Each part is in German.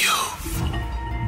you.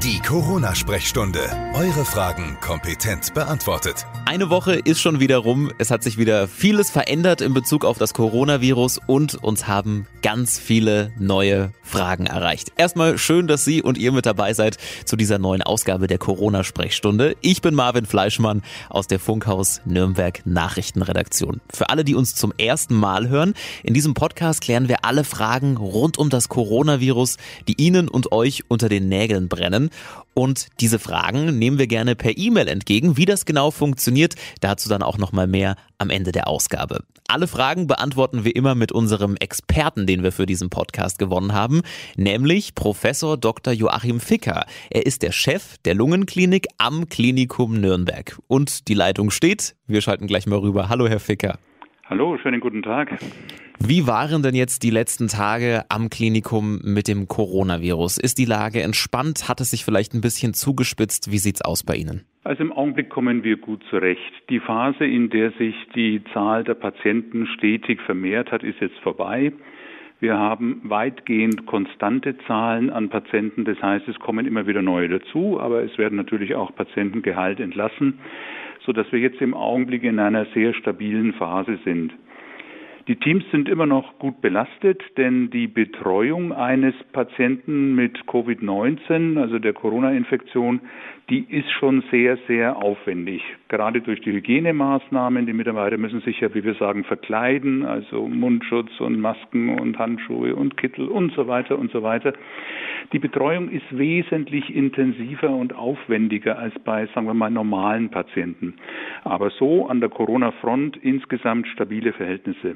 Die Corona-Sprechstunde. Eure Fragen kompetent beantwortet. Eine Woche ist schon wieder rum. Es hat sich wieder vieles verändert in Bezug auf das Coronavirus und uns haben ganz viele neue Fragen erreicht. Erstmal schön, dass Sie und ihr mit dabei seid zu dieser neuen Ausgabe der Corona-Sprechstunde. Ich bin Marvin Fleischmann aus der Funkhaus Nürnberg Nachrichtenredaktion. Für alle, die uns zum ersten Mal hören, in diesem Podcast klären wir alle Fragen rund um das Coronavirus, die Ihnen und euch unter den Nägeln brennen. Und diese Fragen nehmen wir gerne per E-Mail entgegen. Wie das genau funktioniert, dazu dann auch nochmal mehr am Ende der Ausgabe. Alle Fragen beantworten wir immer mit unserem Experten, den wir für diesen Podcast gewonnen haben, nämlich Professor Dr. Joachim Ficker. Er ist der Chef der Lungenklinik am Klinikum Nürnberg. Und die Leitung steht. Wir schalten gleich mal rüber. Hallo, Herr Ficker. Hallo, schönen guten Tag. Wie waren denn jetzt die letzten Tage am Klinikum mit dem Coronavirus? Ist die Lage entspannt? Hat es sich vielleicht ein bisschen zugespitzt? Wie sieht's aus bei Ihnen? Also im Augenblick kommen wir gut zurecht. Die Phase, in der sich die Zahl der Patienten stetig vermehrt hat, ist jetzt vorbei. Wir haben weitgehend konstante Zahlen an Patienten. Das heißt, es kommen immer wieder neue dazu, aber es werden natürlich auch Patienten geheilt entlassen, sodass wir jetzt im Augenblick in einer sehr stabilen Phase sind. Die Teams sind immer noch gut belastet, denn die Betreuung eines Patienten mit Covid-19, also der Corona-Infektion, die ist schon sehr, sehr aufwendig. Gerade durch die Hygienemaßnahmen. Die Mitarbeiter müssen sich ja, wie wir sagen, verkleiden, also Mundschutz und Masken und Handschuhe und Kittel und so weiter und so weiter. Die Betreuung ist wesentlich intensiver und aufwendiger als bei, sagen wir mal, normalen Patienten. Aber so an der Corona-Front insgesamt stabile Verhältnisse.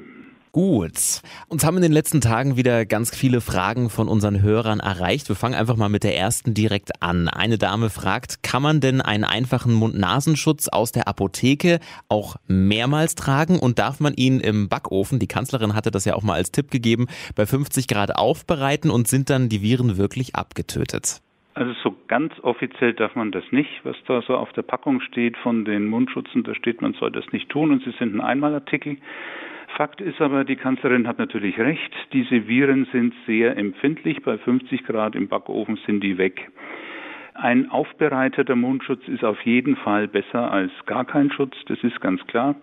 Gut. Uns haben in den letzten Tagen wieder ganz viele Fragen von unseren Hörern erreicht. Wir fangen einfach mal mit der ersten direkt an. Eine Dame fragt, kann man denn einen einfachen Mund-Nasenschutz aus der Apotheke auch mehrmals tragen und darf man ihn im Backofen, die Kanzlerin hatte das ja auch mal als Tipp gegeben, bei 50 Grad aufbereiten und sind dann die Viren wirklich abgetötet? Also so ganz offiziell darf man das nicht, was da so auf der Packung steht von den Mundschutzen, da steht, man soll das nicht tun und sie sind ein Einmalartikel. Fakt ist aber, die Kanzlerin hat natürlich recht, diese Viren sind sehr empfindlich. Bei 50 Grad im Backofen sind die weg. Ein aufbereiteter Mundschutz ist auf jeden Fall besser als gar kein Schutz, das ist ganz klar.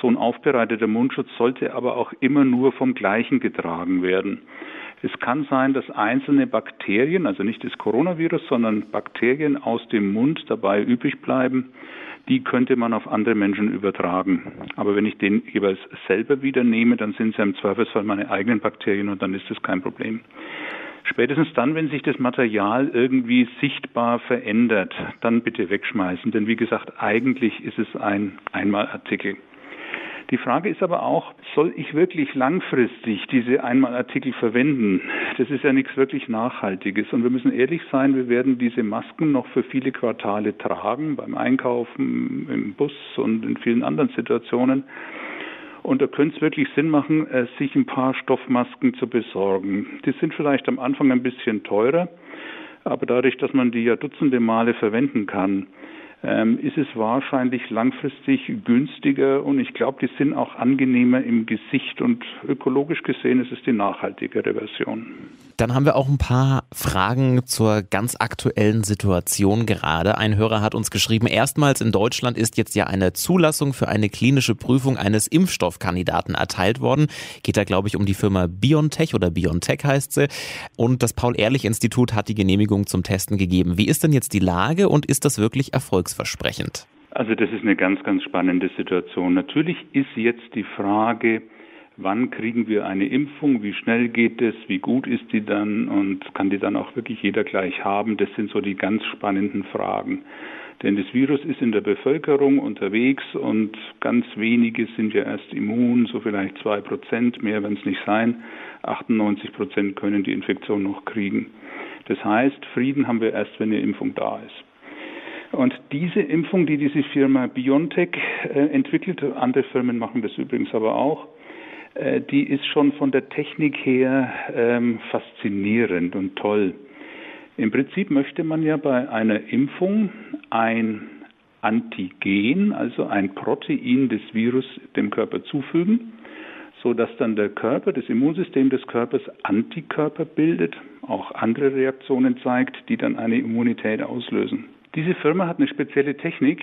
So ein aufbereiteter Mundschutz sollte aber auch immer nur vom gleichen getragen werden. Es kann sein, dass einzelne Bakterien, also nicht das Coronavirus, sondern Bakterien aus dem Mund dabei übrig bleiben die könnte man auf andere Menschen übertragen. Aber wenn ich den jeweils selber wieder nehme, dann sind es ja im Zweifelsfall meine eigenen Bakterien und dann ist das kein Problem. Spätestens dann, wenn sich das Material irgendwie sichtbar verändert, dann bitte wegschmeißen. Denn wie gesagt, eigentlich ist es ein Einmalartikel. Die Frage ist aber auch, soll ich wirklich langfristig diese Einmalartikel verwenden? Das ist ja nichts wirklich Nachhaltiges. Und wir müssen ehrlich sein, wir werden diese Masken noch für viele Quartale tragen, beim Einkaufen, im Bus und in vielen anderen Situationen. Und da könnte es wirklich Sinn machen, äh, sich ein paar Stoffmasken zu besorgen. Die sind vielleicht am Anfang ein bisschen teurer, aber dadurch, dass man die ja dutzende Male verwenden kann, ist es wahrscheinlich langfristig günstiger und ich glaube, die sind auch angenehmer im Gesicht und ökologisch gesehen ist es die nachhaltigere Version. Dann haben wir auch ein paar Fragen zur ganz aktuellen Situation gerade. Ein Hörer hat uns geschrieben, erstmals in Deutschland ist jetzt ja eine Zulassung für eine klinische Prüfung eines Impfstoffkandidaten erteilt worden. Geht da, glaube ich, um die Firma BioNTech oder BioNTech heißt sie. Und das Paul-Ehrlich-Institut hat die Genehmigung zum Testen gegeben. Wie ist denn jetzt die Lage und ist das wirklich erfolgsversprechend? Also das ist eine ganz, ganz spannende Situation. Natürlich ist jetzt die Frage, wann kriegen wir eine Impfung, wie schnell geht es, wie gut ist die dann und kann die dann auch wirklich jeder gleich haben. Das sind so die ganz spannenden Fragen. Denn das Virus ist in der Bevölkerung unterwegs und ganz wenige sind ja erst immun, so vielleicht zwei Prozent, mehr werden es nicht sein. 98 Prozent können die Infektion noch kriegen. Das heißt, Frieden haben wir erst, wenn eine Impfung da ist. Und diese Impfung, die diese Firma BioNTech äh, entwickelt, andere Firmen machen das übrigens aber auch, äh, die ist schon von der Technik her ähm, faszinierend und toll. Im Prinzip möchte man ja bei einer Impfung ein Antigen, also ein Protein des Virus dem Körper zufügen. sodass dann der Körper, das Immunsystem des Körpers Antikörper bildet, auch andere Reaktionen zeigt, die dann eine Immunität auslösen. Diese Firma hat eine spezielle Technik,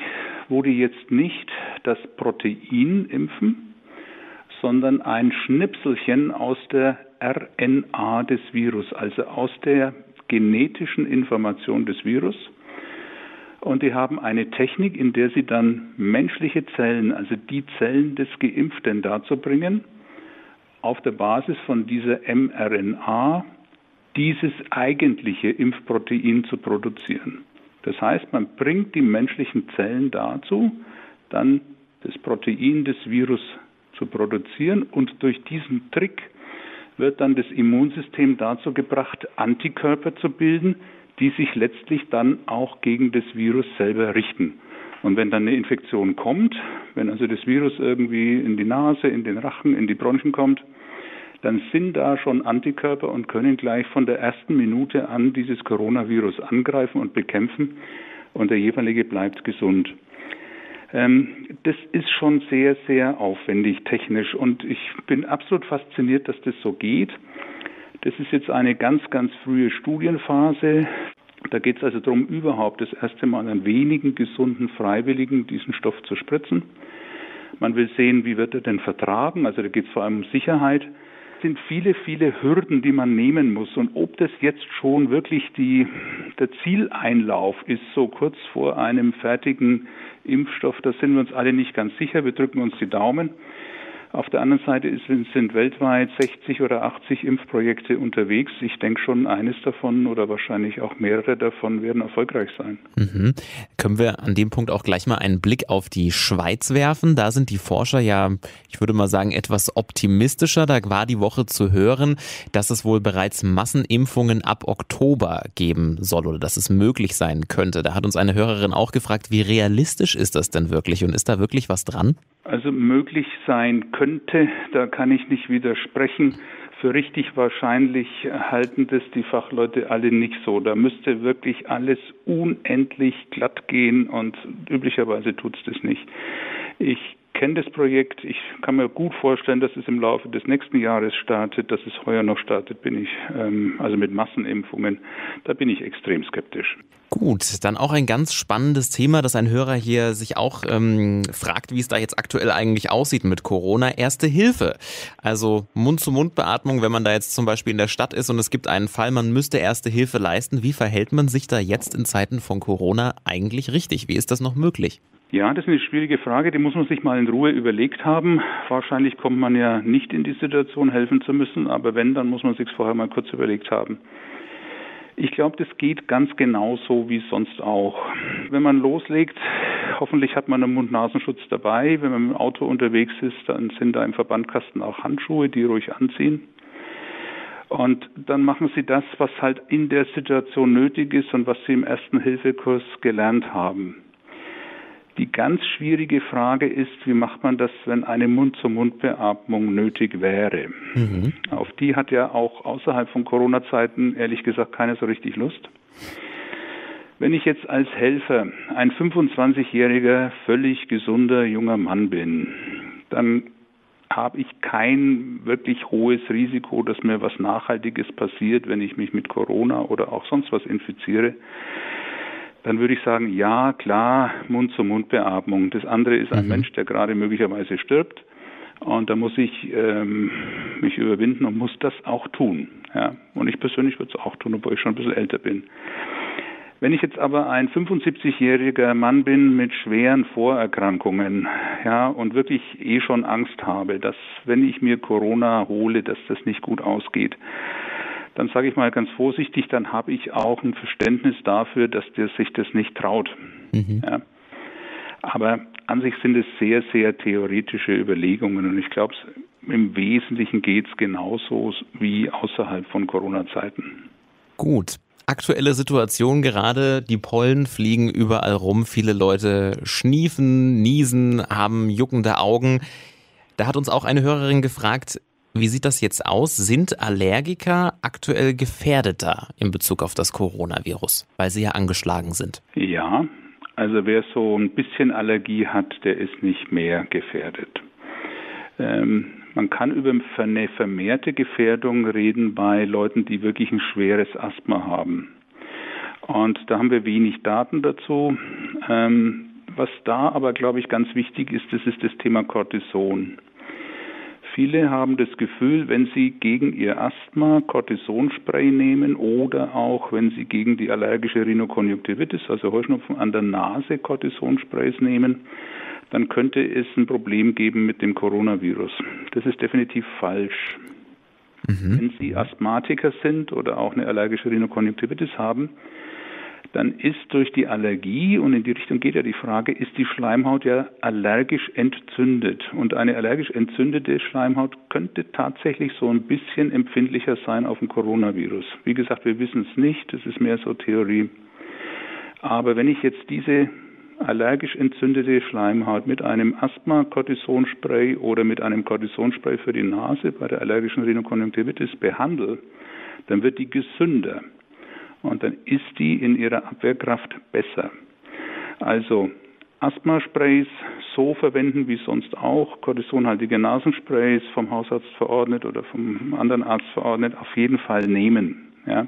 wo die jetzt nicht das Protein impfen, sondern ein Schnipselchen aus der RNA des Virus, also aus der genetischen Information des Virus. Und die haben eine Technik, in der sie dann menschliche Zellen, also die Zellen des Geimpften dazu bringen, auf der Basis von dieser mRNA dieses eigentliche Impfprotein zu produzieren. Das heißt, man bringt die menschlichen Zellen dazu, dann das Protein des Virus zu produzieren und durch diesen Trick wird dann das Immunsystem dazu gebracht, Antikörper zu bilden, die sich letztlich dann auch gegen das Virus selber richten. Und wenn dann eine Infektion kommt, wenn also das Virus irgendwie in die Nase, in den Rachen, in die Bronchien kommt, dann sind da schon Antikörper und können gleich von der ersten Minute an dieses Coronavirus angreifen und bekämpfen und der jeweilige bleibt gesund. Ähm, das ist schon sehr, sehr aufwendig technisch und ich bin absolut fasziniert, dass das so geht. Das ist jetzt eine ganz, ganz frühe Studienphase. Da geht es also darum, überhaupt das erste Mal an wenigen gesunden Freiwilligen diesen Stoff zu spritzen. Man will sehen, wie wird er denn vertragen. Also da geht es vor allem um Sicherheit sind viele, viele Hürden, die man nehmen muss. Und ob das jetzt schon wirklich die, der Zieleinlauf ist, so kurz vor einem fertigen Impfstoff, da sind wir uns alle nicht ganz sicher. Wir drücken uns die Daumen. Auf der anderen Seite ist, sind weltweit 60 oder 80 Impfprojekte unterwegs. Ich denke schon, eines davon oder wahrscheinlich auch mehrere davon werden erfolgreich sein. Mhm. Können wir an dem Punkt auch gleich mal einen Blick auf die Schweiz werfen? Da sind die Forscher ja, ich würde mal sagen, etwas optimistischer. Da war die Woche zu hören, dass es wohl bereits Massenimpfungen ab Oktober geben soll oder dass es möglich sein könnte. Da hat uns eine Hörerin auch gefragt, wie realistisch ist das denn wirklich und ist da wirklich was dran? Also möglich sein könnte, da kann ich nicht widersprechen. Für richtig wahrscheinlich halten das die Fachleute alle nicht so. Da müsste wirklich alles unendlich glatt gehen und üblicherweise tut es das nicht. Ich kenne das Projekt. Ich kann mir gut vorstellen, dass es im Laufe des nächsten Jahres startet. Dass es heuer noch startet, bin ich, ähm, also mit Massenimpfungen, da bin ich extrem skeptisch. Gut, dann auch ein ganz spannendes Thema, dass ein Hörer hier sich auch ähm, fragt, wie es da jetzt aktuell eigentlich aussieht mit Corona. Erste Hilfe. Also Mund-zu-Mund-Beatmung, wenn man da jetzt zum Beispiel in der Stadt ist und es gibt einen Fall, man müsste Erste Hilfe leisten. Wie verhält man sich da jetzt in Zeiten von Corona eigentlich richtig? Wie ist das noch möglich? Ja, das ist eine schwierige Frage, die muss man sich mal in Ruhe überlegt haben. Wahrscheinlich kommt man ja nicht in die Situation, helfen zu müssen, aber wenn, dann muss man sich vorher mal kurz überlegt haben. Ich glaube, das geht ganz genauso wie sonst auch. Wenn man loslegt, hoffentlich hat man einen Mund-Nasenschutz dabei. Wenn man im Auto unterwegs ist, dann sind da im Verbandkasten auch Handschuhe, die ruhig anziehen. Und dann machen Sie das, was halt in der Situation nötig ist und was Sie im ersten Hilfekurs gelernt haben. Die ganz schwierige Frage ist, wie macht man das, wenn eine Mund-zu-Mund-Beatmung nötig wäre? Mhm. Auf die hat ja auch außerhalb von Corona-Zeiten ehrlich gesagt keiner so richtig Lust. Wenn ich jetzt als Helfer ein 25-jähriger, völlig gesunder junger Mann bin, dann habe ich kein wirklich hohes Risiko, dass mir was Nachhaltiges passiert, wenn ich mich mit Corona oder auch sonst was infiziere dann würde ich sagen, ja, klar, Mund-zu-Mund-Beatmung. Das andere ist ein mhm. Mensch, der gerade möglicherweise stirbt. Und da muss ich ähm, mich überwinden und muss das auch tun. Ja. Und ich persönlich würde es auch tun, obwohl ich schon ein bisschen älter bin. Wenn ich jetzt aber ein 75-jähriger Mann bin mit schweren Vorerkrankungen, ja, und wirklich eh schon Angst habe, dass wenn ich mir Corona hole, dass das nicht gut ausgeht, dann sage ich mal ganz vorsichtig, dann habe ich auch ein Verständnis dafür, dass der sich das nicht traut. Mhm. Ja. Aber an sich sind es sehr, sehr theoretische Überlegungen und ich glaube, im Wesentlichen geht es genauso wie außerhalb von Corona-Zeiten. Gut. Aktuelle Situation gerade, die Pollen fliegen überall rum, viele Leute schniefen, niesen, haben juckende Augen. Da hat uns auch eine Hörerin gefragt, wie sieht das jetzt aus? Sind Allergiker aktuell gefährdeter in Bezug auf das Coronavirus, weil sie ja angeschlagen sind? Ja, also wer so ein bisschen Allergie hat, der ist nicht mehr gefährdet. Ähm, Man kann über eine vermehrte Gefährdung reden bei Leuten, die wirklich ein schweres Asthma haben. Und da haben wir wenig Daten dazu. Ähm, was da aber, glaube ich, ganz wichtig ist, das ist das Thema Cortison. Viele haben das Gefühl, wenn sie gegen ihr Asthma Cortisonspray nehmen oder auch wenn sie gegen die allergische Rhinokonjunktivitis, also Heuschnupfen an der Nase Cortisonsprays nehmen, dann könnte es ein Problem geben mit dem Coronavirus. Das ist definitiv falsch. Mhm. Wenn Sie Asthmatiker sind oder auch eine allergische Rhinokonjunktivitis haben, dann ist durch die Allergie, und in die Richtung geht ja die Frage, ist die Schleimhaut ja allergisch entzündet. Und eine allergisch entzündete Schleimhaut könnte tatsächlich so ein bisschen empfindlicher sein auf den Coronavirus. Wie gesagt, wir wissen es nicht, das ist mehr so Theorie. Aber wenn ich jetzt diese allergisch entzündete Schleimhaut mit einem Asthma-Cortisonspray oder mit einem Cortisonspray für die Nase bei der allergischen Rhinokonjunktivitis behandle, dann wird die gesünder und dann ist die in ihrer Abwehrkraft besser. Also Asthma-Sprays so verwenden wie sonst auch, kortisonhaltige Nasensprays vom Hausarzt verordnet oder vom anderen Arzt verordnet, auf jeden Fall nehmen. Ja.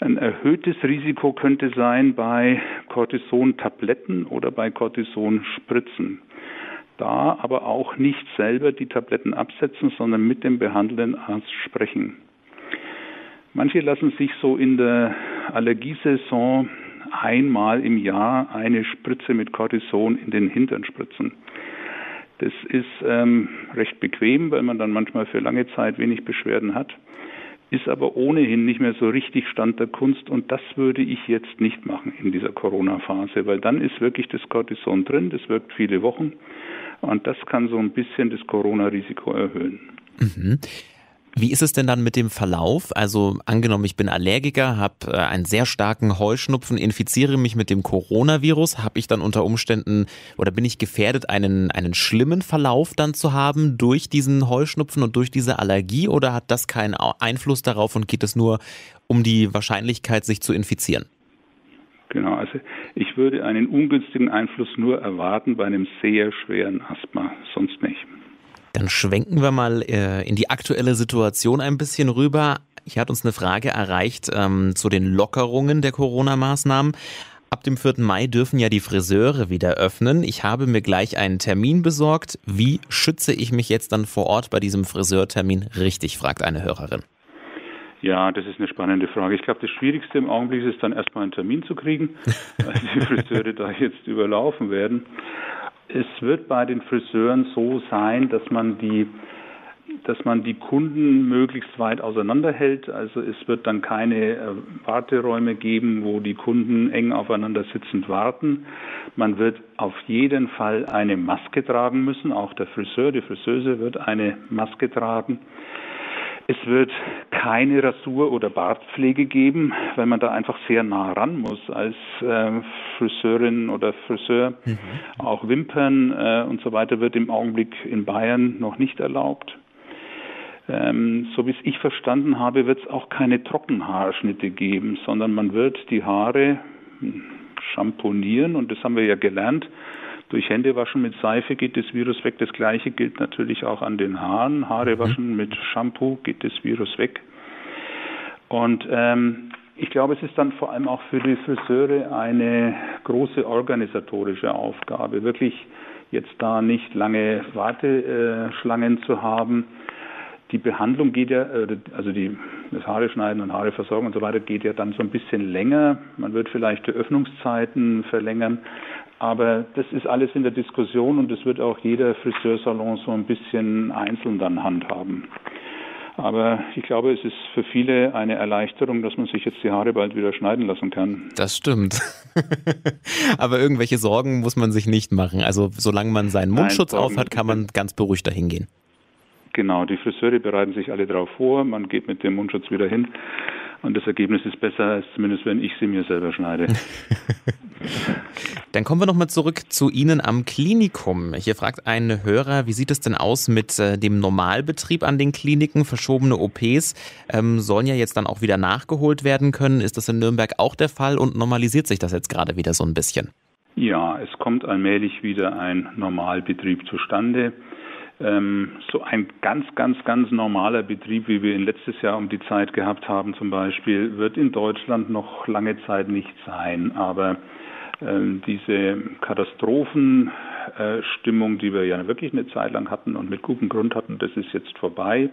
Ein erhöhtes Risiko könnte sein bei Cortison-Tabletten oder bei Cortison-Spritzen. Da aber auch nicht selber die Tabletten absetzen, sondern mit dem behandelnden Arzt sprechen. Manche lassen sich so in der Allergiesaison einmal im Jahr eine Spritze mit Cortison in den Hintern spritzen. Das ist ähm, recht bequem, weil man dann manchmal für lange Zeit wenig Beschwerden hat, ist aber ohnehin nicht mehr so richtig Stand der Kunst und das würde ich jetzt nicht machen in dieser Corona-Phase, weil dann ist wirklich das Cortison drin, das wirkt viele Wochen und das kann so ein bisschen das Corona-Risiko erhöhen. Mhm. Wie ist es denn dann mit dem Verlauf? Also angenommen, ich bin Allergiker, habe äh, einen sehr starken Heuschnupfen, infiziere mich mit dem Coronavirus, habe ich dann unter Umständen oder bin ich gefährdet, einen, einen schlimmen Verlauf dann zu haben durch diesen Heuschnupfen und durch diese Allergie oder hat das keinen Einfluss darauf und geht es nur um die Wahrscheinlichkeit, sich zu infizieren? Genau, also ich würde einen ungünstigen Einfluss nur erwarten bei einem sehr schweren Asthma, sonst nicht. Dann schwenken wir mal äh, in die aktuelle Situation ein bisschen rüber. Hier hat uns eine Frage erreicht ähm, zu den Lockerungen der Corona-Maßnahmen. Ab dem 4. Mai dürfen ja die Friseure wieder öffnen. Ich habe mir gleich einen Termin besorgt. Wie schütze ich mich jetzt dann vor Ort bei diesem Friseurtermin richtig, fragt eine Hörerin. Ja, das ist eine spannende Frage. Ich glaube, das Schwierigste im Augenblick ist dann erstmal einen Termin zu kriegen, weil die Friseure da jetzt überlaufen werden. Es wird bei den Friseuren so sein, dass man die dass man die Kunden möglichst weit auseinanderhält. Also es wird dann keine äh, Warteräume geben, wo die Kunden eng aufeinander sitzend warten. Man wird auf jeden Fall eine Maske tragen müssen. Auch der Friseur, die Friseuse wird eine Maske tragen. Es wird keine Rasur- oder Bartpflege geben, weil man da einfach sehr nah ran muss als äh, Friseurin oder Friseur. Mhm. Auch Wimpern äh, und so weiter wird im Augenblick in Bayern noch nicht erlaubt. Ähm, so wie es ich verstanden habe, wird es auch keine Trockenhaarschnitte geben, sondern man wird die Haare hm, schamponieren und das haben wir ja gelernt durch Händewaschen mit Seife geht das Virus weg. Das gleiche gilt natürlich auch an den Haaren. Haare mhm. waschen mit Shampoo geht das Virus weg. Und ähm, ich glaube, es ist dann vor allem auch für die Friseure eine große organisatorische Aufgabe, wirklich jetzt da nicht lange Warteschlangen zu haben. Die Behandlung geht ja, äh, also die, das Haare schneiden und Haare versorgen und so weiter geht ja dann so ein bisschen länger. Man wird vielleicht die Öffnungszeiten verlängern. Aber das ist alles in der Diskussion und das wird auch jeder Friseursalon so ein bisschen einzeln dann handhaben. Aber ich glaube, es ist für viele eine Erleichterung, dass man sich jetzt die Haare bald wieder schneiden lassen kann. Das stimmt. Aber irgendwelche Sorgen muss man sich nicht machen. Also solange man seinen Mundschutz aufhat, kann man ganz beruhigt dahin gehen. Genau, die Friseure bereiten sich alle darauf vor. Man geht mit dem Mundschutz wieder hin. Und das Ergebnis ist besser, als zumindest wenn ich sie mir selber schneide. Dann kommen wir nochmal zurück zu Ihnen am Klinikum. Hier fragt ein Hörer, wie sieht es denn aus mit äh, dem Normalbetrieb an den Kliniken? Verschobene OPs ähm, sollen ja jetzt dann auch wieder nachgeholt werden können. Ist das in Nürnberg auch der Fall und normalisiert sich das jetzt gerade wieder so ein bisschen? Ja, es kommt allmählich wieder ein Normalbetrieb zustande. Ähm, so ein ganz, ganz, ganz normaler Betrieb, wie wir ihn letztes Jahr um die Zeit gehabt haben zum Beispiel, wird in Deutschland noch lange Zeit nicht sein. Aber diese Katastrophenstimmung, die wir ja wirklich eine Zeit lang hatten und mit gutem Grund hatten, das ist jetzt vorbei.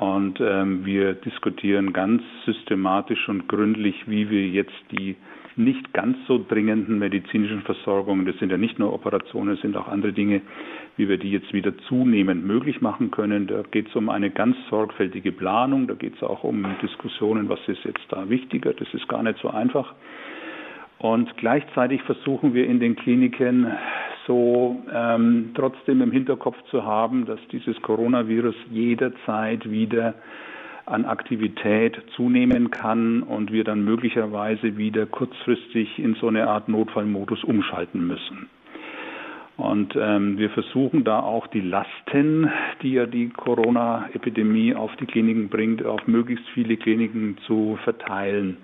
Und ähm, wir diskutieren ganz systematisch und gründlich, wie wir jetzt die nicht ganz so dringenden medizinischen Versorgungen, das sind ja nicht nur Operationen, es sind auch andere Dinge, wie wir die jetzt wieder zunehmend möglich machen können. Da geht es um eine ganz sorgfältige Planung, da geht es auch um Diskussionen, was ist jetzt da wichtiger, das ist gar nicht so einfach. Und gleichzeitig versuchen wir in den Kliniken so ähm, trotzdem im Hinterkopf zu haben, dass dieses Coronavirus jederzeit wieder an Aktivität zunehmen kann und wir dann möglicherweise wieder kurzfristig in so eine Art Notfallmodus umschalten müssen. Und ähm, wir versuchen da auch die Lasten, die ja die Corona-Epidemie auf die Kliniken bringt, auf möglichst viele Kliniken zu verteilen.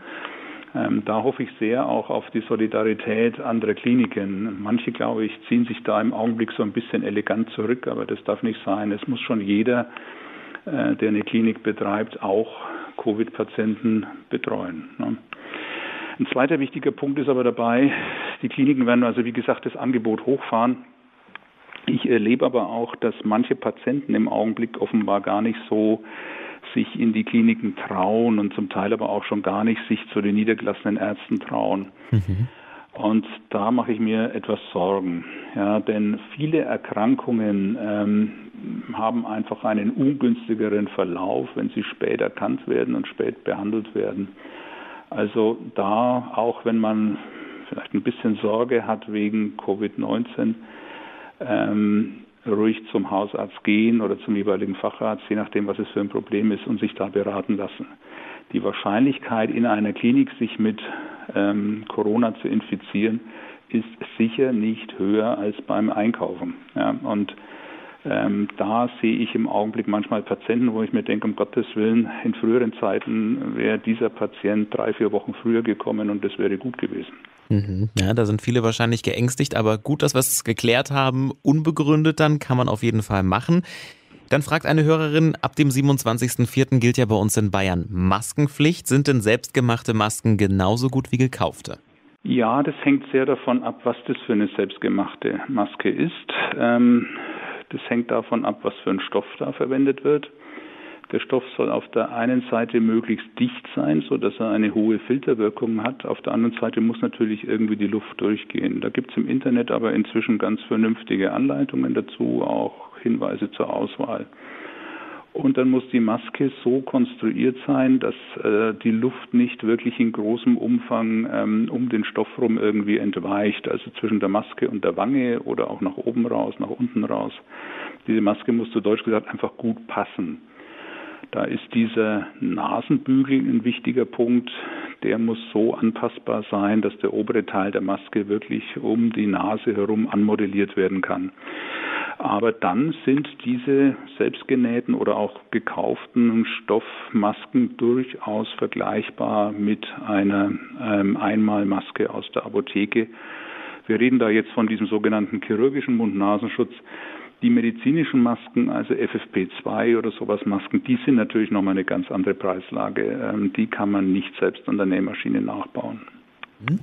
Ähm, da hoffe ich sehr auch auf die Solidarität anderer Kliniken. Manche, glaube ich, ziehen sich da im Augenblick so ein bisschen elegant zurück, aber das darf nicht sein. Es muss schon jeder, äh, der eine Klinik betreibt, auch Covid-Patienten betreuen. Ne? Ein zweiter wichtiger Punkt ist aber dabei, die Kliniken werden also, wie gesagt, das Angebot hochfahren. Ich erlebe aber auch, dass manche Patienten im Augenblick offenbar gar nicht so sich in die Kliniken trauen und zum Teil aber auch schon gar nicht sich zu den niedergelassenen Ärzten trauen. Mhm. Und da mache ich mir etwas Sorgen, ja, denn viele Erkrankungen ähm, haben einfach einen ungünstigeren Verlauf, wenn sie spät erkannt werden und spät behandelt werden. Also da, auch wenn man vielleicht ein bisschen Sorge hat wegen Covid-19, ähm, ruhig zum Hausarzt gehen oder zum jeweiligen Facharzt, je nachdem, was es für ein Problem ist, und sich da beraten lassen. Die Wahrscheinlichkeit, in einer Klinik sich mit ähm, Corona zu infizieren, ist sicher nicht höher als beim Einkaufen. Ja, und ähm, da sehe ich im Augenblick manchmal Patienten, wo ich mir denke, um Gottes Willen, in früheren Zeiten wäre dieser Patient drei, vier Wochen früher gekommen und das wäre gut gewesen. Mhm. Ja, da sind viele wahrscheinlich geängstigt, aber gut, dass wir es geklärt haben. Unbegründet dann kann man auf jeden Fall machen. Dann fragt eine Hörerin, ab dem 27.04. gilt ja bei uns in Bayern Maskenpflicht. Sind denn selbstgemachte Masken genauso gut wie gekaufte? Ja, das hängt sehr davon ab, was das für eine selbstgemachte Maske ist. Ähm, das hängt davon ab, was für ein Stoff da verwendet wird. Der Stoff soll auf der einen Seite möglichst dicht sein, so dass er eine hohe Filterwirkung hat. Auf der anderen Seite muss natürlich irgendwie die Luft durchgehen. Da gibt es im Internet aber inzwischen ganz vernünftige Anleitungen dazu, auch Hinweise zur Auswahl. Und dann muss die Maske so konstruiert sein, dass äh, die Luft nicht wirklich in großem Umfang ähm, um den Stoff rum irgendwie entweicht, also zwischen der Maske und der Wange oder auch nach oben raus, nach unten raus. Diese Maske muss zu Deutsch gesagt einfach gut passen. Da ist dieser Nasenbügel ein wichtiger Punkt. Der muss so anpassbar sein, dass der obere Teil der Maske wirklich um die Nase herum anmodelliert werden kann. Aber dann sind diese selbstgenähten oder auch gekauften Stoffmasken durchaus vergleichbar mit einer ähm, Einmalmaske aus der Apotheke. Wir reden da jetzt von diesem sogenannten chirurgischen Mund-Nasenschutz. Die medizinischen Masken, also FFP2 oder sowas Masken, die sind natürlich nochmal eine ganz andere Preislage. Ähm, die kann man nicht selbst an der Nähmaschine nachbauen. Mhm.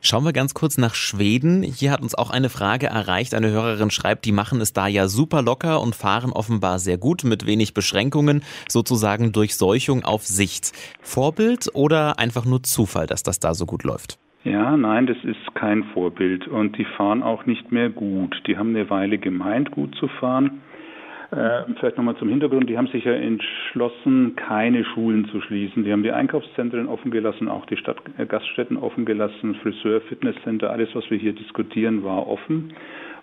Schauen wir ganz kurz nach Schweden. Hier hat uns auch eine Frage erreicht. Eine Hörerin schreibt, die machen es da ja super locker und fahren offenbar sehr gut mit wenig Beschränkungen, sozusagen Durchseuchung auf Sicht. Vorbild oder einfach nur Zufall, dass das da so gut läuft? Ja, nein, das ist kein Vorbild und die fahren auch nicht mehr gut. Die haben eine Weile gemeint, gut zu fahren. Äh, vielleicht nochmal zum Hintergrund. Die haben sich ja entschlossen, keine Schulen zu schließen. Die haben die Einkaufszentren offen gelassen, auch die Stadt, äh, Gaststätten offen gelassen, Friseur, Fitnesscenter, alles, was wir hier diskutieren, war offen.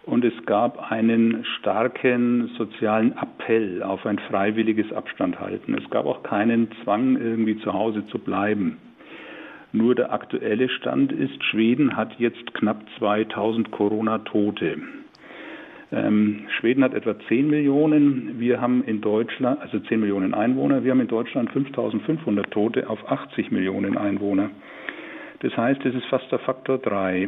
Und es gab einen starken sozialen Appell auf ein freiwilliges Abstandhalten. Es gab auch keinen Zwang, irgendwie zu Hause zu bleiben. Nur der aktuelle Stand ist, Schweden hat jetzt knapp 2000 Corona-Tote. Ähm, Schweden hat etwa 10 Millionen. Wir haben in Deutschland, also 10 Millionen Einwohner. Wir haben in Deutschland 5500 Tote auf 80 Millionen Einwohner. Das heißt, es ist fast der Faktor 3.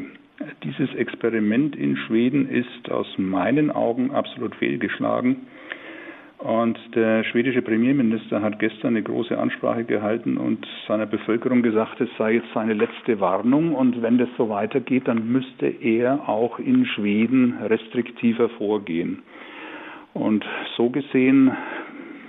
Dieses Experiment in Schweden ist aus meinen Augen absolut fehlgeschlagen. Und der schwedische Premierminister hat gestern eine große Ansprache gehalten und seiner Bevölkerung gesagt, es sei jetzt seine letzte Warnung und wenn das so weitergeht, dann müsste er auch in Schweden restriktiver vorgehen. Und so gesehen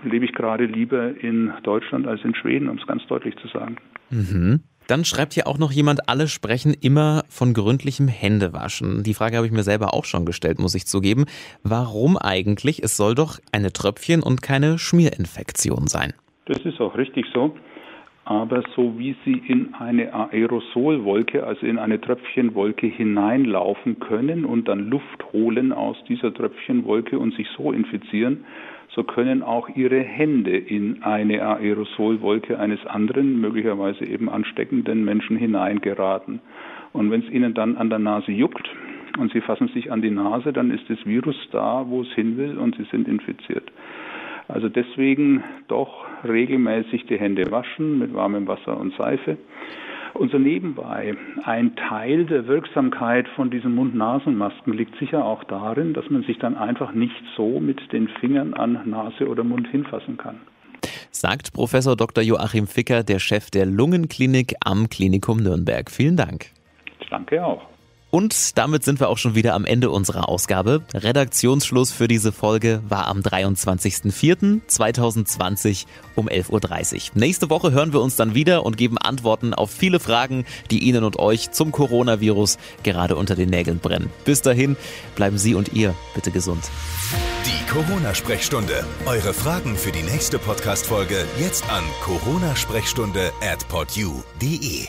lebe ich gerade lieber in Deutschland als in Schweden, um es ganz deutlich zu sagen. Mhm. Dann schreibt hier auch noch jemand, alle sprechen immer von gründlichem Händewaschen. Die Frage habe ich mir selber auch schon gestellt, muss ich zugeben. Warum eigentlich? Es soll doch eine Tröpfchen- und keine Schmierinfektion sein. Das ist auch richtig so. Aber so wie Sie in eine Aerosolwolke, also in eine Tröpfchenwolke hineinlaufen können und dann Luft holen aus dieser Tröpfchenwolke und sich so infizieren, so können auch ihre Hände in eine Aerosolwolke eines anderen, möglicherweise eben ansteckenden Menschen hineingeraten. Und wenn es ihnen dann an der Nase juckt und sie fassen sich an die Nase, dann ist das Virus da, wo es hin will und sie sind infiziert. Also deswegen doch regelmäßig die Hände waschen mit warmem Wasser und Seife. Und so nebenbei, ein Teil der Wirksamkeit von diesen Mund-Nasen-Masken liegt sicher auch darin, dass man sich dann einfach nicht so mit den Fingern an Nase oder Mund hinfassen kann. Sagt Professor Dr. Joachim Ficker, der Chef der Lungenklinik am Klinikum Nürnberg. Vielen Dank. Danke auch. Und damit sind wir auch schon wieder am Ende unserer Ausgabe. Redaktionsschluss für diese Folge war am 23.04.2020 um 11.30 Uhr. Nächste Woche hören wir uns dann wieder und geben Antworten auf viele Fragen, die Ihnen und euch zum Coronavirus gerade unter den Nägeln brennen. Bis dahin bleiben Sie und ihr bitte gesund. Die Corona-Sprechstunde. Eure Fragen für die nächste Podcast-Folge jetzt an coronasprechstunde at podyou.de.